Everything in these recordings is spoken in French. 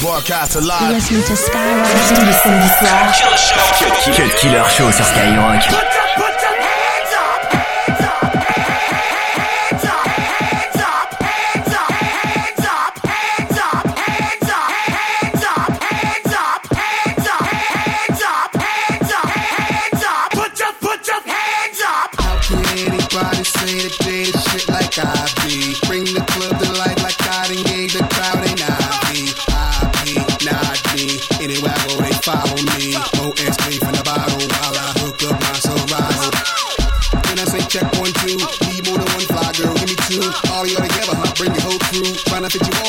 Broadcast alive. You're listening to Skyrock tous les samedis soirs. Cut Killer Show sur Skyrock. Put your, put your hands up, hands up, hands up, hands up, hands up, hands up, hands up, hands up, hands up, hands up, hands up, hands up, hands up, hands up. Put your, put your hands up. How can anybody say that they the shit like I be? I fit you on.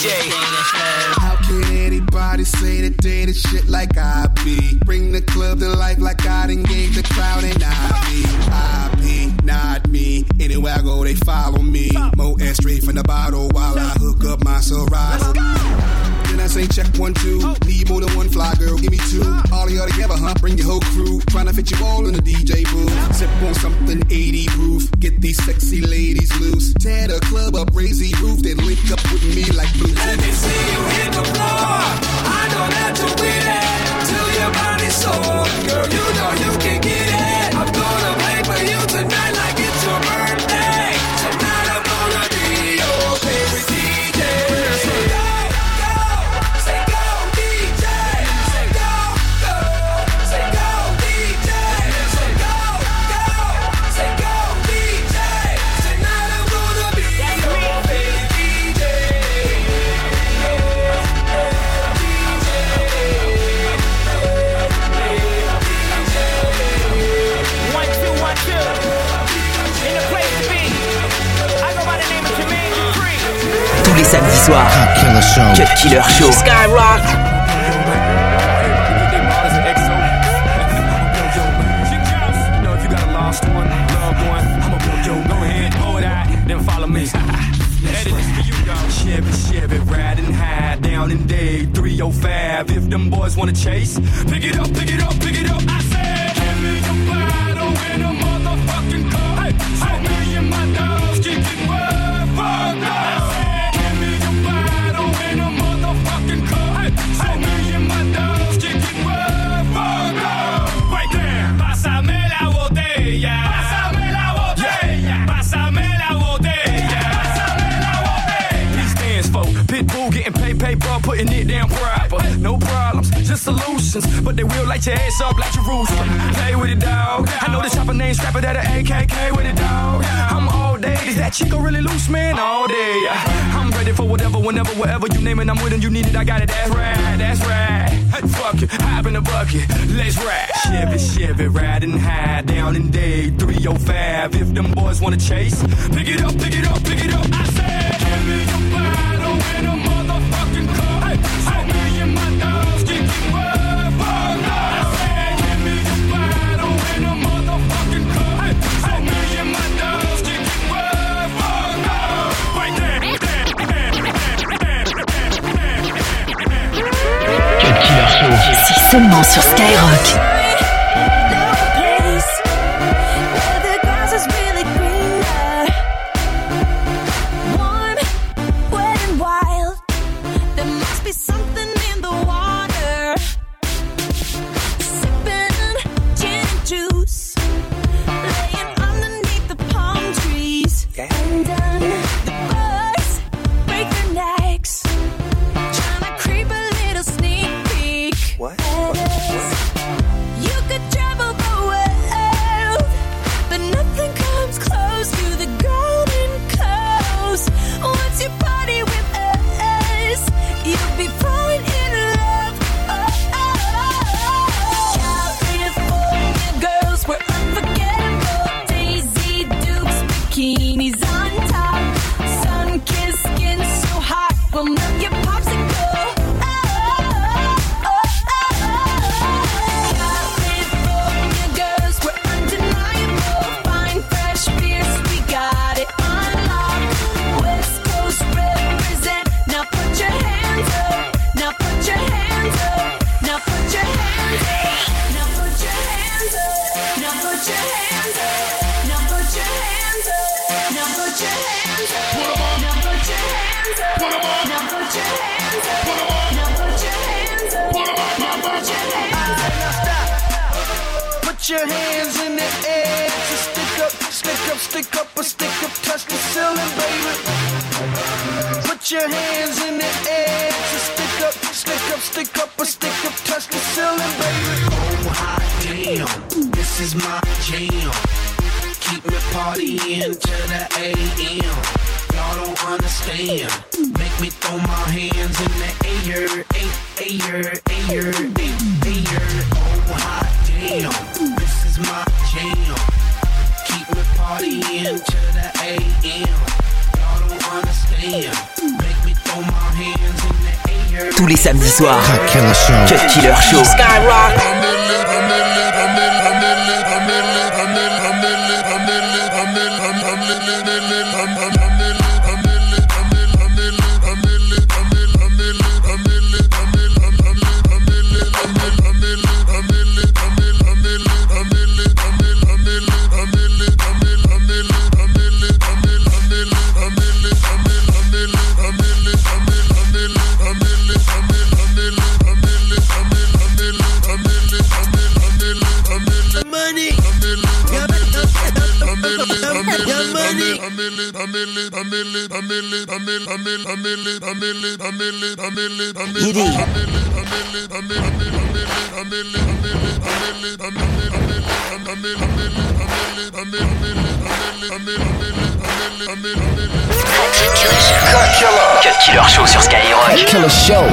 DJ. How can anybody say that they the shit like I be? Bring the club to life like I done gave the crowd an IV. IP, not me. Anywhere I go, they follow me. Mo and straight from the bottle while I hook up my Serato. I say check one, two. Need more than one fly girl, give me two. All of y'all together, huh? Bring your whole crew. Tryna fit you all in the DJ booth. Sip on something 80 proof. Get these sexy ladies loose. Tear the club up, raise the roof. Then link up with me like blue. Let me see you hit the floor. I know that you're dog. Chevy, Chevy, riding high down in day 305. If them boys wanna chase, pick it up, pick it up, pick it up. I said, just solutions. But they will light your ass up like Jerusalem. Play with it, dog. I know the chopper name scrapper that a AKK with it, dog. I'm all day. Is that chico really loose, man? All day. I'm ready for whatever, whenever, wherever you name it. I'm with it, you need it, I got it. That's right, that's right. Fuck it, hop in the bucket, let's ride. Chevy, Chevy, riding high down in day 305. If them boys wanna chase, pick it up, pick it up, pick it up. I said, your hands in the air. So stick up, stick up, stick up, or stick up, touch the ceiling, baby. Put your hands in the air. So stick up, stick up, stick up, or stick up, touch the ceiling, baby. Oh, hot damn, this is my jam. Keep me partying to the AM. Y'all don't understand. Make me throw my hands in the air, air, air, air, air, air. Oh, hot damn, my jam. Keep me partying to the AM. Y'all don't understand. Make me throw my hands in the air. Tous les samedis soirs. Cut Killer Show. Cut Killer Show. Skyrock. Cut Killer Show sur Skyrock. Killer Show.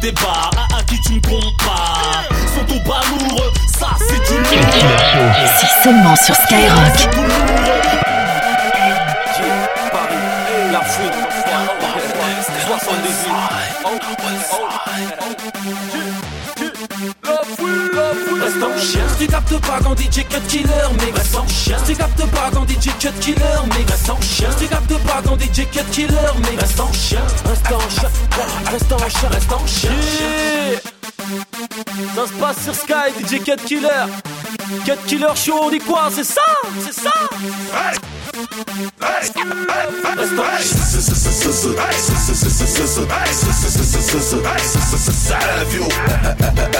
Débat, à, à qui tu me compares. Sont au ça c'est du lourd. C'est seulement sur Skyrock. La fouine, 78. Tu captes pas quand DJ Cut Killer mais reste en chien, si tu captes pas quand DJ Cut Killer mais reste en chien, si tu captes pas quand DJ Cut Killer mais reste en chien, reste en chien, reste en chien, reste en chien. Ça se passe sur Sky, DJ Cut Killer. Cut Killer Show, on dit quoi C'est ça C'est ça Reste en chien.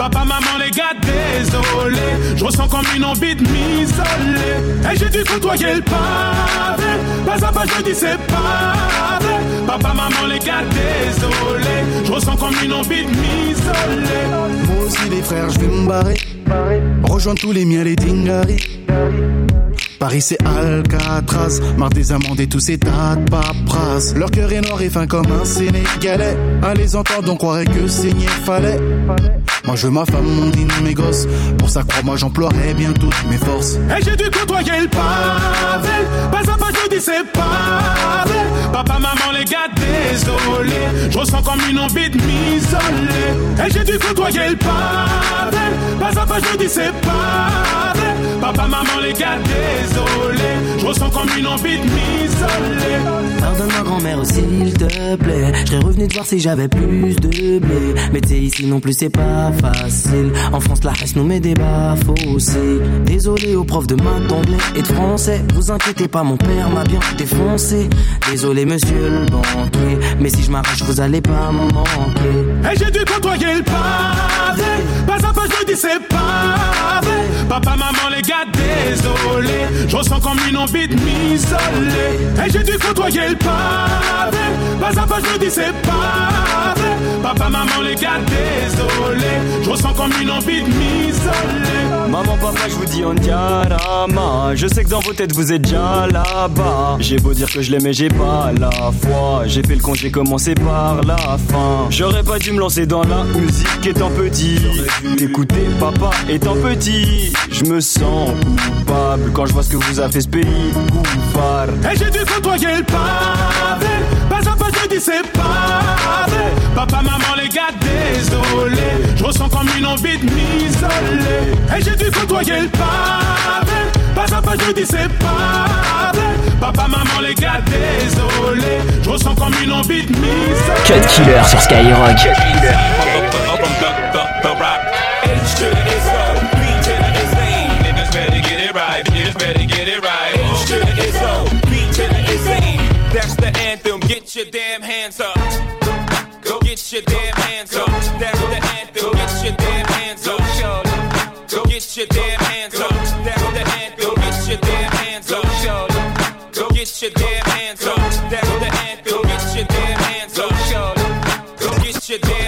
Papa, maman, les gars, désolé. Je ressens comme une envie de m'isoler. Et j'ai dû côtoyer le pavé. Pas à pas, je dis c'est pas vrai. Papa, maman, les gars, désolé. Je ressens comme une envie de m'isoler. Moi aussi, les frères, je vais me barrer. Rejoindre tous les miens, les dingaris. Paris c'est Alcatraz, marre des amendes et tous ces tas de paperasses. Leur cœur est noir et fin comme un Sénégalais. À les entendre, on croirait que saigner fallait. Moi je veux ma femme, mon dîner, mes gosses. Pour ça, crois-moi, j'emploierai bien toutes mes forces. Et j'ai dû côtoyer le pavé. Pas à pas, je dis c'est pas vrai. Papa, maman, les gars, ressens comme une envie de m'isoler. Et j'ai dû côtoyer le pavé. Pas à pas, je dis c'est vrai. Papa, maman, les gars, désolé. Je ressens comme une envie de m'isoler. Pardonne-moi grand-mère s'il te plaît Je revenu te voir si j'avais plus de blé Mais t'es ici non plus c'est pas facile En France la reste nous met des bas aussi Désolé aux profs de maths, d'anglais et de français Vous inquiétez pas mon père m'a bien défoncé Désolé monsieur le banquier Mais si je m'arrache vous allez pas m'en manquer Et j'ai dû côtoyer le pavé. Pas à pas, je dis c'est pas vrai. Papa, maman, les gars, désolé. Je ressens comme une envie de m'isoler. Et j'ai dû côtoyer le pavé. Pas à pas, je dis c'est pas vrai. Papa, maman, les gars, désolé. Je ressens comme une envie de m'isoler. Maman, papa, je vous dis on diarama. Je sais que dans vos têtes vous êtes déjà là-bas. J'ai beau dire que je l'aimais, j'ai pas la foi. J'ai fait le compte, j'ai commencé par la fin. J'aurais pas dû me lancer dans la musique étant petit. Écoutez, papa étant petit. Je me sens coupable quand je vois ce que vous a fait ce pays. Coupable. Et j'ai dû côtoyer le pavé. Pas à pas, je dis c'est pas vrai. Papa, maman, les gars, désolé. Je ressens comme une envie de m'isoler. Et j'ai dû côtoyer le pavé. Pas à pas, je dis c'est pas vrai. Papa, maman, les gars, désolé. Je ressens comme une envie de m'isoler. Cut Killer sur Skyrock. To get your damn hands up. Go get your damn hands up. That's the anthem, get your damn hands up. Go get your damn hands up. That's the anthem, get your damn hands up. Go get your damn hands up. That's the anthem, get your damn hands up. Go get your damn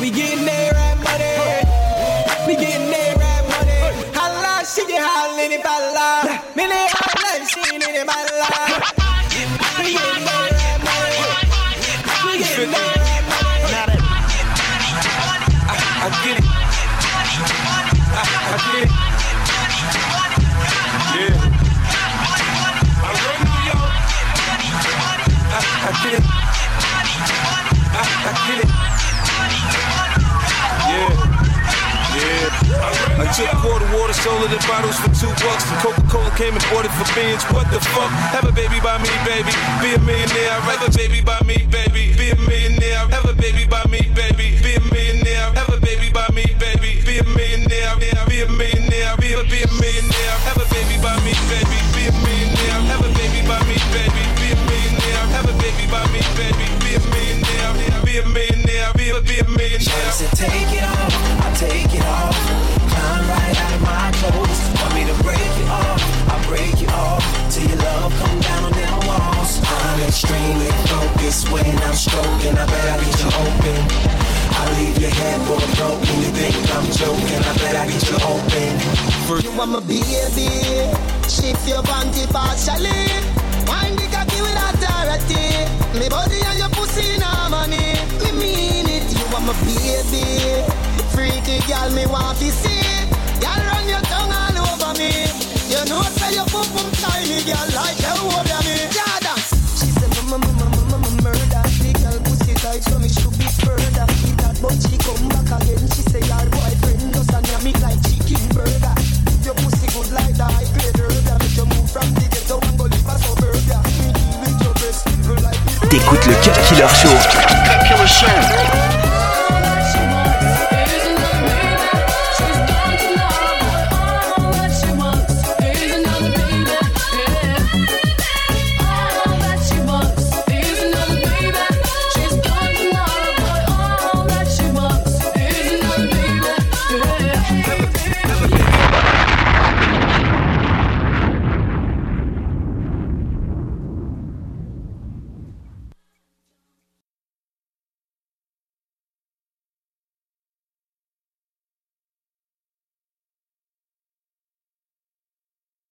We getting that rap money. We getting that rap money. Holla, she get hollin' if I lie. Man, they holla, she ain't in my life. Took quarter water, sold it in bottles for two bucks. Coca-Cola came and bought it for beans. What the fuck? Have a baby by me, baby. Be a millionaire. Have a baby by me, baby. Be a millionaire. Have a baby by me, baby. Be a millionaire. Have a baby by me, baby. Be a millionaire. Be a millionaire. Be a be a millionaire. Have a baby by me, baby. Be a millionaire. Have a baby by me, baby. Be a millionaire. Have a baby by me, baby. Be a millionaire. Be a millionaire. Be a be a millionaire. said, take it off, I take it off. This when I'm stroking, I bet I get you open. I leave your headboard broken. You think I'm joking? I bet I get you open. For you want my baby? Shift your panty partially. Mind the cocky with authority. Me body and your pussy in harmony. Me mean it. You want my baby? Freaky girl, me want to see. Girl, run your tongue all over me. You know, say your boom boom tiny girl. Le Cut Killer Show. Cut Killer Show.